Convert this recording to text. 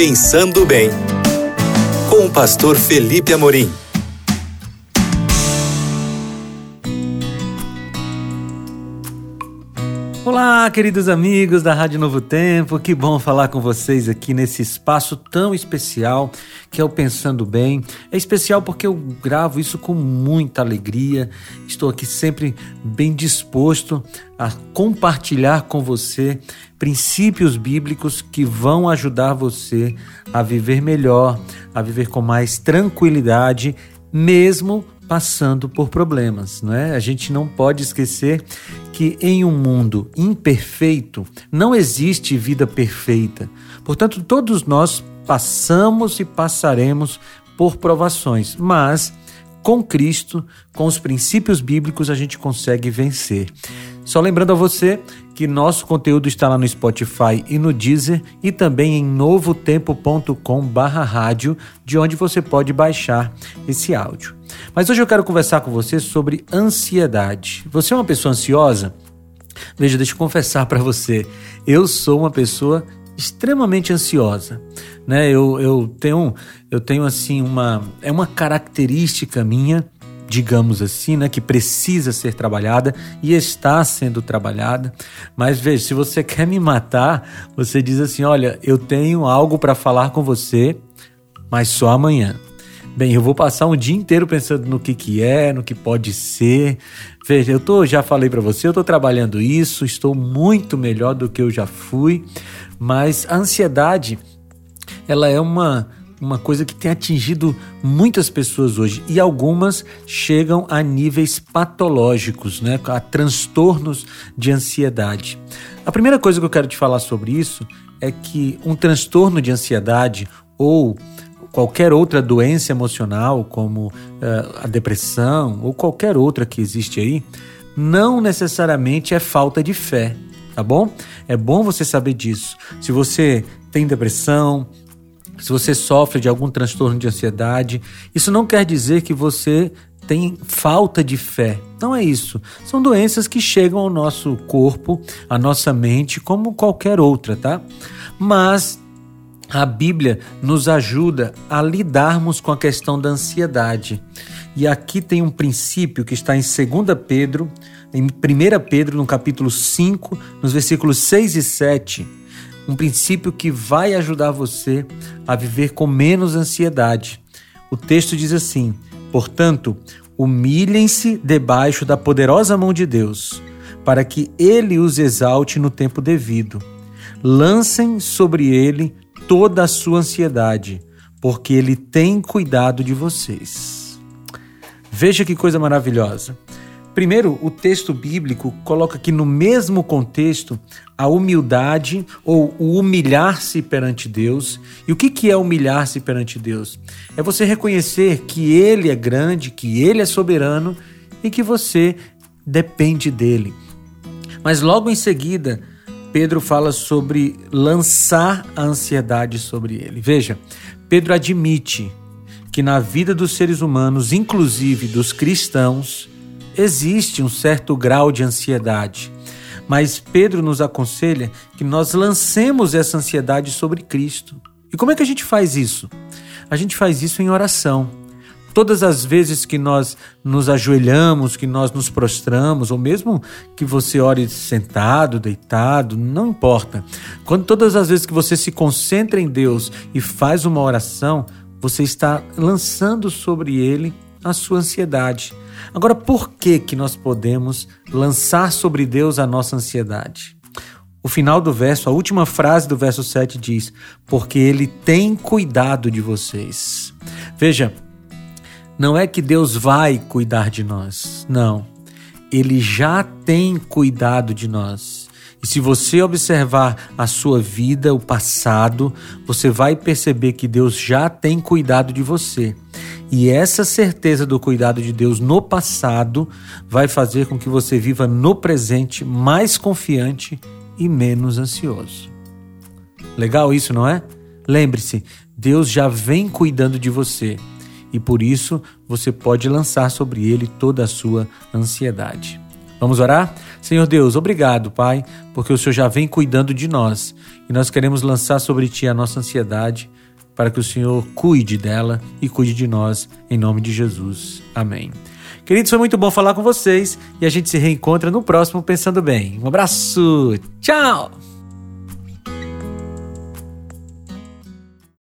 Pensando Bem, com o pastor Felipe Amorim. Olá, queridos amigos da Rádio Novo Tempo, que bom falar com vocês aqui nesse espaço tão especial que é o Pensando Bem. É especial porque eu gravo isso com muita alegria, estou aqui sempre bem disposto a compartilhar com você princípios bíblicos que vão ajudar você a viver melhor, a viver com mais tranquilidade, mesmo passando por problemas, não é? A gente não pode esquecer que em um mundo imperfeito não existe vida perfeita. Portanto, todos nós passamos e passaremos por provações, mas com Cristo, com os princípios bíblicos, a gente consegue vencer. Só lembrando a você que nosso conteúdo está lá no Spotify e no Deezer e também em novotempo.com/rádio, de onde você pode baixar esse áudio. Mas hoje eu quero conversar com você sobre ansiedade. Você é uma pessoa ansiosa? Veja, deixa eu confessar para você, eu sou uma pessoa extremamente ansiosa, né? Eu, eu tenho eu tenho assim uma é uma característica minha, digamos assim, né, que precisa ser trabalhada e está sendo trabalhada. Mas veja, se você quer me matar, você diz assim, olha, eu tenho algo para falar com você, mas só amanhã. Bem, eu vou passar um dia inteiro pensando no que, que é, no que pode ser. Veja, eu tô, já falei para você, eu estou trabalhando isso, estou muito melhor do que eu já fui, mas a ansiedade, ela é uma, uma coisa que tem atingido muitas pessoas hoje e algumas chegam a níveis patológicos, né, a transtornos de ansiedade. A primeira coisa que eu quero te falar sobre isso é que um transtorno de ansiedade ou qualquer outra doença emocional, como uh, a depressão ou qualquer outra que existe aí, não necessariamente é falta de fé, tá bom? É bom você saber disso. Se você tem depressão, se você sofre de algum transtorno de ansiedade, isso não quer dizer que você tem falta de fé. Não é isso. São doenças que chegam ao nosso corpo, à nossa mente, como qualquer outra, tá? Mas a Bíblia nos ajuda a lidarmos com a questão da ansiedade. E aqui tem um princípio que está em 2 Pedro, em 1 Pedro, no capítulo 5, nos versículos 6 e 7. Um princípio que vai ajudar você a viver com menos ansiedade. O texto diz assim: Portanto, humilhem-se debaixo da poderosa mão de Deus, para que ele os exalte no tempo devido. Lancem sobre ele toda a sua ansiedade, porque Ele tem cuidado de vocês. Veja que coisa maravilhosa. Primeiro, o texto bíblico coloca que no mesmo contexto a humildade ou o humilhar-se perante Deus. E o que é humilhar-se perante Deus? É você reconhecer que Ele é grande, que Ele é soberano e que você depende dele. Mas logo em seguida, Pedro fala sobre lançar a ansiedade sobre ele. Veja, Pedro admite que na vida dos seres humanos, inclusive dos cristãos, existe um certo grau de ansiedade. Mas Pedro nos aconselha que nós lancemos essa ansiedade sobre Cristo. E como é que a gente faz isso? A gente faz isso em oração. Todas as vezes que nós nos ajoelhamos, que nós nos prostramos, ou mesmo que você ore sentado, deitado, não importa. Quando todas as vezes que você se concentra em Deus e faz uma oração, você está lançando sobre ele a sua ansiedade. Agora, por que que nós podemos lançar sobre Deus a nossa ansiedade? O final do verso, a última frase do verso 7 diz: Porque Ele tem cuidado de vocês. Veja, não é que Deus vai cuidar de nós, não. Ele já tem cuidado de nós. E se você observar a sua vida, o passado, você vai perceber que Deus já tem cuidado de você. E essa certeza do cuidado de Deus no passado vai fazer com que você viva no presente mais confiante e menos ansioso. Legal isso, não é? Lembre-se, Deus já vem cuidando de você e por isso você pode lançar sobre ele toda a sua ansiedade. Vamos orar? Senhor Deus, obrigado, Pai, porque o Senhor já vem cuidando de nós e nós queremos lançar sobre Ti a nossa ansiedade para que o Senhor cuide dela e cuide de nós, em nome de Jesus. Amém. Queridos, foi muito bom falar com vocês e a gente se reencontra no próximo Pensando Bem. Um abraço, tchau!